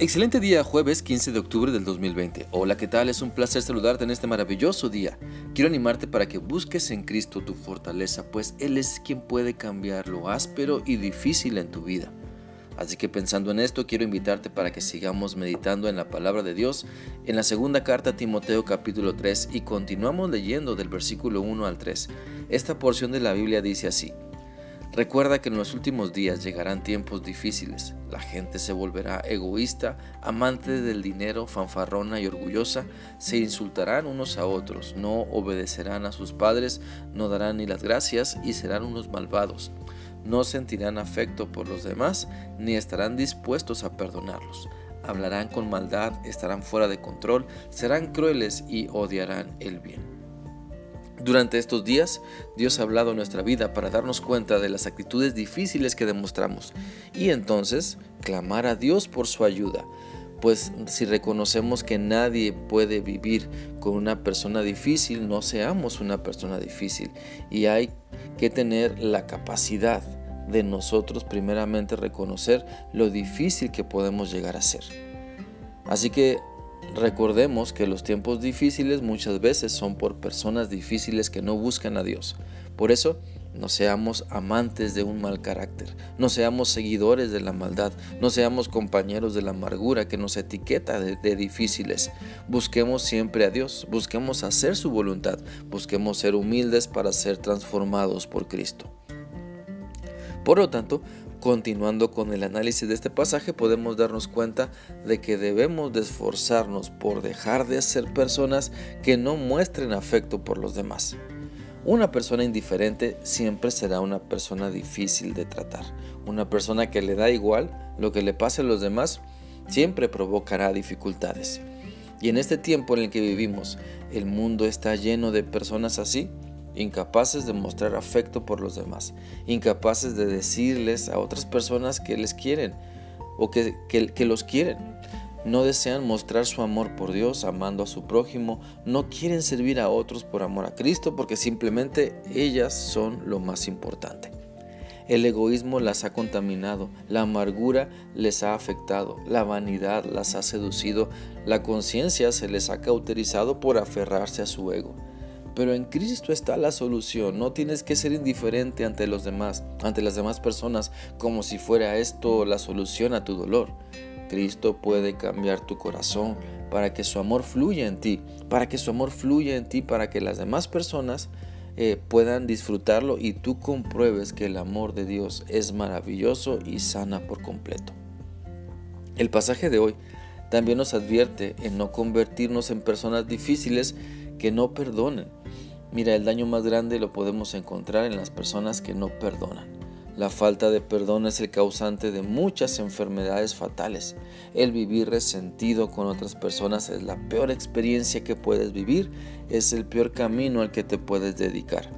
Excelente día, jueves 15 de octubre del 2020. Hola, ¿qué tal? Es un placer saludarte en este maravilloso día. Quiero animarte para que busques en Cristo tu fortaleza, pues Él es quien puede cambiar lo áspero y difícil en tu vida. Así que pensando en esto, quiero invitarte para que sigamos meditando en la palabra de Dios en la segunda carta a Timoteo capítulo 3 y continuamos leyendo del versículo 1 al 3. Esta porción de la Biblia dice así. Recuerda que en los últimos días llegarán tiempos difíciles. La gente se volverá egoísta, amante del dinero, fanfarrona y orgullosa. Se insultarán unos a otros, no obedecerán a sus padres, no darán ni las gracias y serán unos malvados. No sentirán afecto por los demás, ni estarán dispuestos a perdonarlos. Hablarán con maldad, estarán fuera de control, serán crueles y odiarán el bien. Durante estos días, Dios ha hablado nuestra vida para darnos cuenta de las actitudes difíciles que demostramos y entonces clamar a Dios por su ayuda. Pues si reconocemos que nadie puede vivir con una persona difícil, no seamos una persona difícil. Y hay que tener la capacidad de nosotros primeramente reconocer lo difícil que podemos llegar a ser. Así que Recordemos que los tiempos difíciles muchas veces son por personas difíciles que no buscan a Dios. Por eso, no seamos amantes de un mal carácter, no seamos seguidores de la maldad, no seamos compañeros de la amargura que nos etiqueta de, difíciles. Busquemos siempre a Dios, busquemos hacer su voluntad, busquemos ser humildes para ser transformados por Cristo. Por lo tanto, Continuando con el análisis de este pasaje podemos darnos cuenta de que debemos de esforzarnos por dejar de ser personas que no muestren afecto por los demás. Una persona indiferente siempre será una persona difícil de tratar. Una persona que le da igual lo que le pase a los demás siempre provocará dificultades. Y en este tiempo en el que vivimos, el mundo está lleno de personas así incapaces de mostrar afecto por los demás, incapaces de decirles a otras personas que les quieren o que, que, los quieren. No desean mostrar su amor por Dios amando a su prójimo, no quieren servir a otros por amor a Cristo porque simplemente ellas son lo más importante. El egoísmo las ha contaminado, la amargura les ha afectado, la vanidad las ha seducido, la conciencia se les ha cauterizado por aferrarse a su ego. Pero en Cristo está la solución. No tienes que ser indiferente ante los demás, ante las demás personas, como si fuera esto la solución a tu dolor. Cristo puede cambiar tu corazón para que su amor fluya en ti, para que su amor fluya en ti, para que las demás personas eh, puedan disfrutarlo y tú compruebes que el amor de Dios es maravilloso y sana por completo. El pasaje de hoy también nos advierte en no convertirnos en personas difíciles que no perdonen. Mira, el daño más grande lo podemos encontrar en las personas que no perdonan. La falta de perdón es el causante de muchas enfermedades fatales. El vivir resentido con otras personas es la peor experiencia que puedes vivir, es el peor camino al que te puedes dedicar.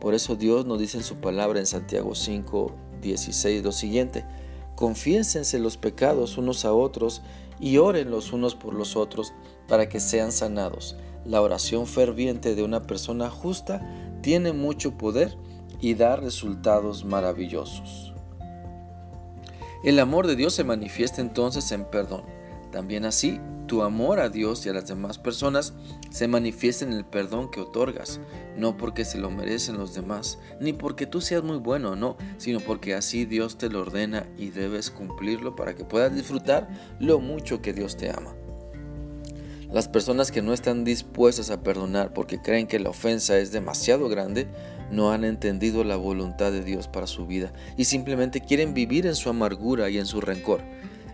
Por eso Dios nos dice en su palabra en Santiago 5, 16 lo siguiente, confiénsense los pecados unos a otros y oren los unos por los otros para que sean sanados. La oración ferviente de una persona justa tiene mucho poder y da resultados maravillosos. El amor de Dios se manifiesta entonces en perdón. También así, tu amor a Dios y a las demás personas se manifiesta en el perdón que otorgas, no porque se lo merecen los demás, ni porque tú seas muy bueno, no, sino porque así Dios te lo ordena y debes cumplirlo para que puedas disfrutar lo mucho que Dios te ama. Las personas que no están dispuestas a perdonar porque creen que la ofensa es demasiado grande, no han entendido la voluntad de Dios para su vida y simplemente quieren vivir en su amargura y en su rencor.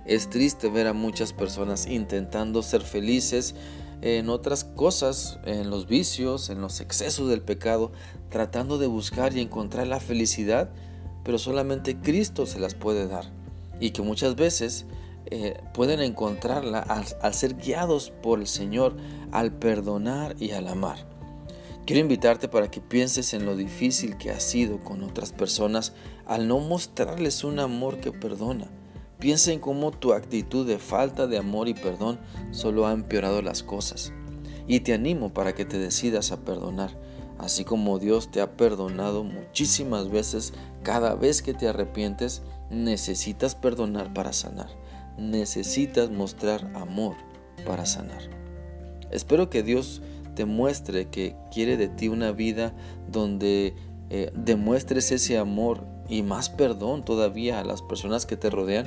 Es triste ver a muchas personas intentando ser felices en otras cosas, en los vicios, en los excesos del pecado, tratando de buscar y encontrar la felicidad, pero solamente Cristo se las puede dar. Y que muchas veces eh, pueden encontrarla al ser guiados por el Señor, al perdonar y al amar. Quiero invitarte para que pienses en lo difícil que ha sido con otras personas al no mostrarles un amor que perdona Piensa en cómo tu actitud de falta de amor y perdón solo ha empeorado las cosas. Y te animo para que te decidas a perdonar, así como Dios te ha perdonado muchísimas veces, cada vez que te arrepientes necesitas perdonar para sanar. Necesitas mostrar amor para sanar. Espero que Dios te muestre que quiere de ti una vida donde eh, demuestres ese amor y más perdón todavía a las personas que te rodean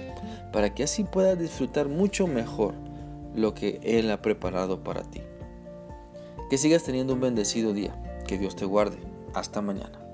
para que así puedas disfrutar mucho mejor lo que Él ha preparado para ti. Que sigas teniendo un bendecido día. Que Dios te guarde. Hasta mañana.